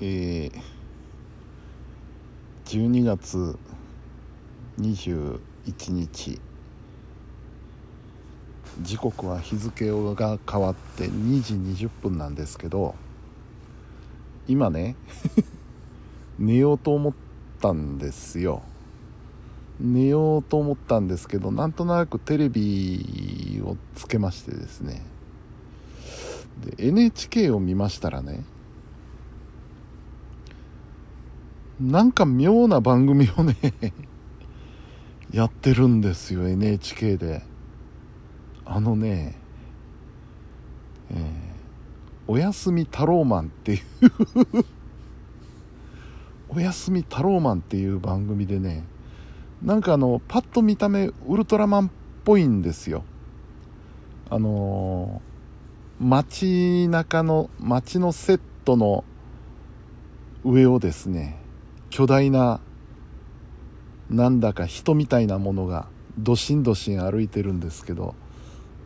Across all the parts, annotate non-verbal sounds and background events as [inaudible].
えー、12月21日。時刻は日付が変わって2時20分なんですけど今ね [laughs] 寝ようと思ったんですよ。寝ようと思ったんですけどなんとなくテレビをつけましてですね。で NHK を見ましたらねなんか妙な番組をね [laughs] やってるんですよ NHK で。あのねえー、おやすみタローマンっていう [laughs] おやすみタローマンっていう番組でねなんかあのパッと見た目ウルトラマンっぽいんですよ。あのー、街中の街のセットの上をですね巨大ななんだか人みたいなものがどしんどしん歩いてるんですけど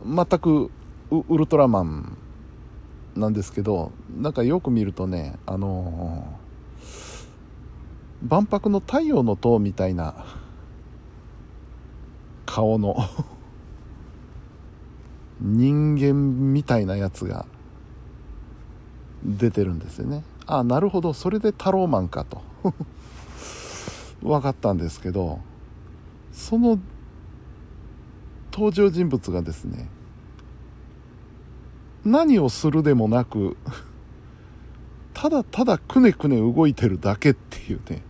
全くウルトラマンなんですけどなんかよく見るとねあのー、万博の太陽の塔みたいな顔の人間みたいなやつが出てるんですよね。あなるほど。それでタローマンかと。[laughs] 分かったんですけどその登場人物がですね何をするでもなく [laughs] ただただくねくね動いてるだけっていうね。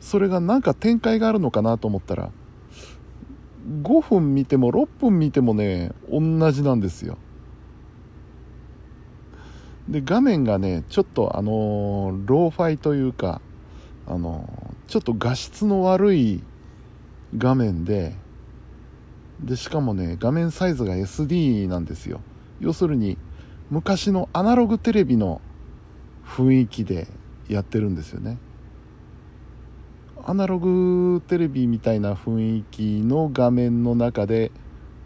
それがなんか展開があるのかなと思ったら5分見ても6分見てもね同じなんですよ。で画面がねちょっとあのローファイというかあのちょっと画質の悪い画面ででしかもね画面サイズが SD なんですよ。要するに昔のアナログテレビの雰囲気でやってるんですよね。アナログテレビみたいな雰囲気の画面の中で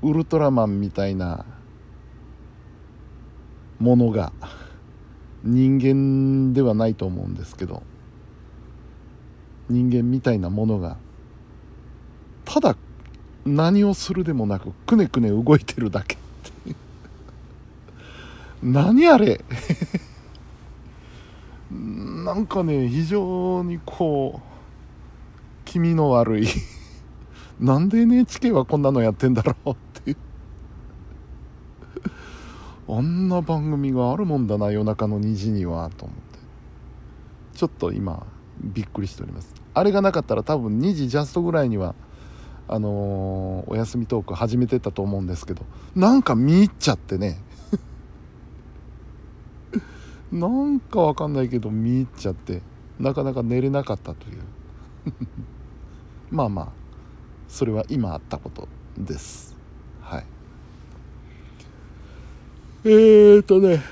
ウルトラマンみたいなものが人間ではないと思うんですけど人間みたいなものがただ何をするでもなくくねくね動いてるだけ。[laughs] 何あれ？[laughs] なんかね非常にこう気味の悪い。[laughs] なんで NHK はこんなのやってんだろう？あんな番組があるもんだな夜中の2時にはと思って。ちょっと今びっくりしております。あれがなかったら多分2時ジャストぐらいにはあのー、お休みトーク始めてたと思うんですけど。なんか見入っちゃってね。[laughs] なんかわかんないけど見入っちゃってなかなか寝れなかったという。[laughs] まあまあそれは今あったことですはいえーとね。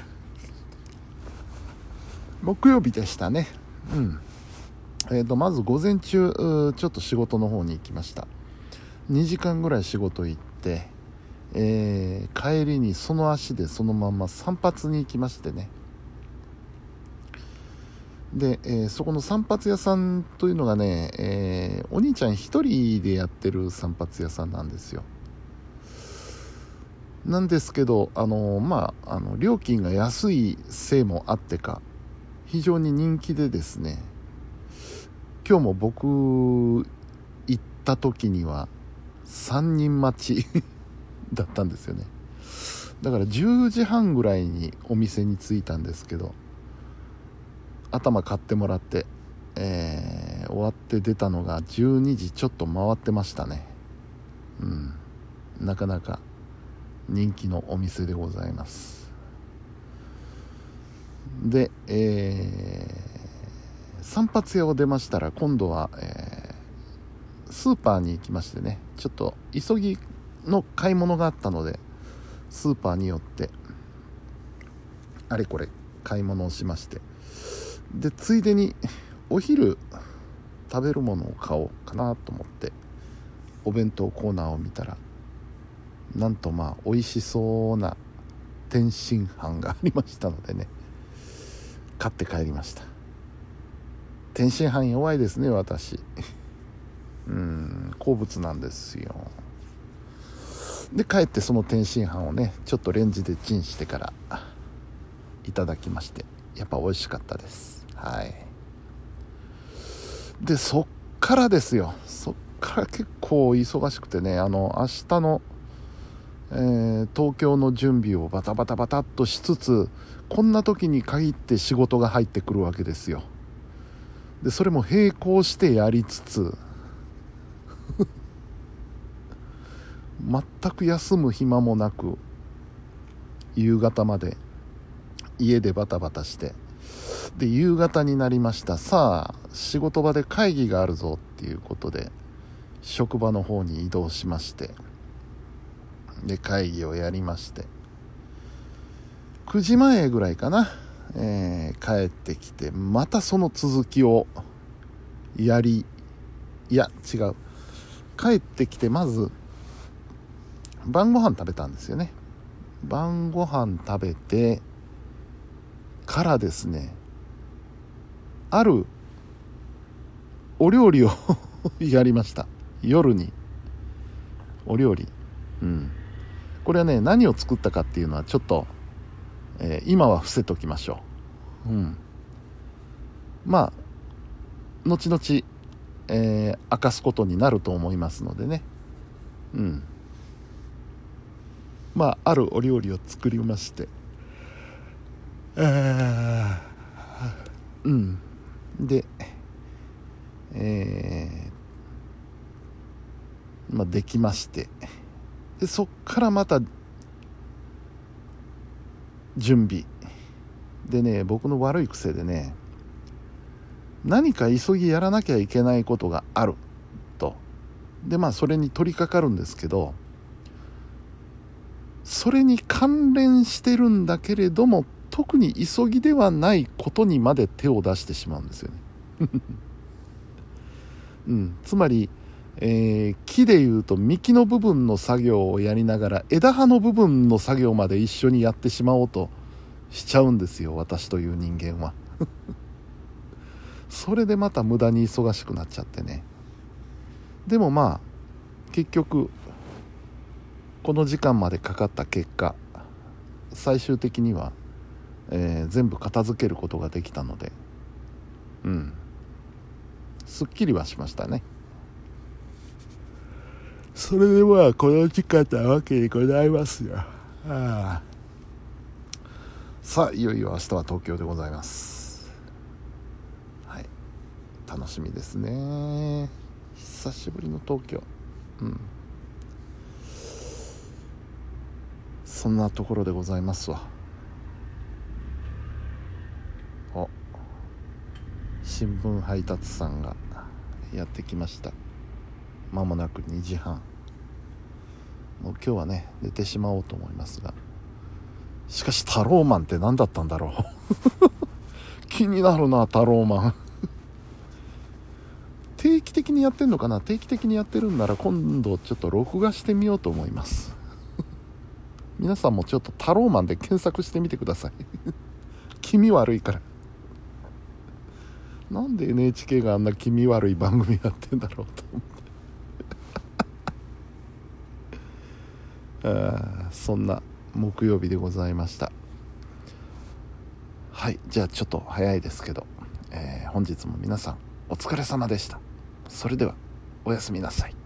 木曜日でしたね。うん。えーとまず午前中ちょっと仕事の方に行きました。2時間ぐらい仕事行って、えー、帰りにその足でそのまま散髪に行きましてね。で、えー、そこの散髪屋さんというのがね、えー、お兄ちゃん一人でやってる散髪屋さんなんですよ。なんですけどあのまああの料金が安いせいもあってか非常に人気でですね今日も僕行った時には3人待ち [laughs] だったんですよね。だから10時半ぐらいにお店に着いたんですけど頭買ってもらって、えー、終わって出たのが12時ちょっと回ってましたね。うん。なかなか人気のお店でございます。で、えー、散髪屋を出ましたら今度は、えー、スーパーに行きましてねちょっと急ぎの買い物があったのでスーパーに寄ってあれこれ買い物をしましてでついでにお昼食べるものを買おうかなと思ってお弁当コーナーを見たらなんとまあ美味しそうな天津飯がありましたのでね。買って帰りました。天津飯弱いですね私。うん好物なんですよ。で帰ってその天津飯をねちょっとレンジでチンしてからいただきましてやっぱ美味しかったです。はい。でそっからですよ。そっから結構忙しくてねあの明日の、えー、東京の準備をバタバタバタっとしつつこんな時に限って仕事が入ってくるわけですよ。でそれも並行してやりつつ全く休む暇もなく夕方まで家でバタバタしてで夕方になりました。さあ仕事場で会議があるぞっていうことで職場の方に移動しまして。で会議をやりまして。9時前ぐらいかな、えー、帰ってきてまたその続きをやりいや違う。帰ってきてまず晩ご飯食べたんですよね。晩ご飯食べてからですねあるお料理を [laughs] やりました。夜に。お料理。うん。これはね何を作ったかっていうのはちょっと、えー、今は伏せときましょう。うん。まあ後々、えー、明かすことになると思いますのでね。うん。まああるお料理を作りまして。えー、うん。でえー、まあできましてでそっからまた準備。でね僕の悪い癖でね何か急ぎやらなきゃいけないことがある。と。でまあそれに取り掛かるんですけどそれに関連してるんだけれども特に急ぎではないことにまで手を出してしまうんですよね、[laughs] うん、つまり、えー、木でいうと幹の部分の作業をやりながら枝葉の部分の作業まで一緒にやってしまおうとしちゃうんですよ私という人間は。[laughs] それでまた無駄に忙しくなっちゃってね。でもまあ結局この時間までかかった結果最終的には、えー、全部片付けることができたのでうん。すっきりはしましたね。それでまあこの時間なわけにございますよ。ああ。さあいよいよ明日は東京でございます。はい。楽しみですね。久しぶりの東京。うん。そんなところでございますわ。お。新聞配達さんがやってきました。まもなく2時半。もう今日はね寝てしまおうと思いますが。しかしタローマンって何だったんだろう。[laughs] 気になるなタローマン。[laughs] 定期的にやってんのかな？定期的にやってるんなら今度ちょっと録画してみようと思います。[laughs] 皆さんもちょっとタローマンで検索してみてください。気味悪いから。なんで NHK があんな気味悪い番組やってんだろうと思ってそんな木曜日でございました。はいじゃあちょっと早いですけど、えー、本日も皆さんお疲れ様でした。それではおやすみなさい。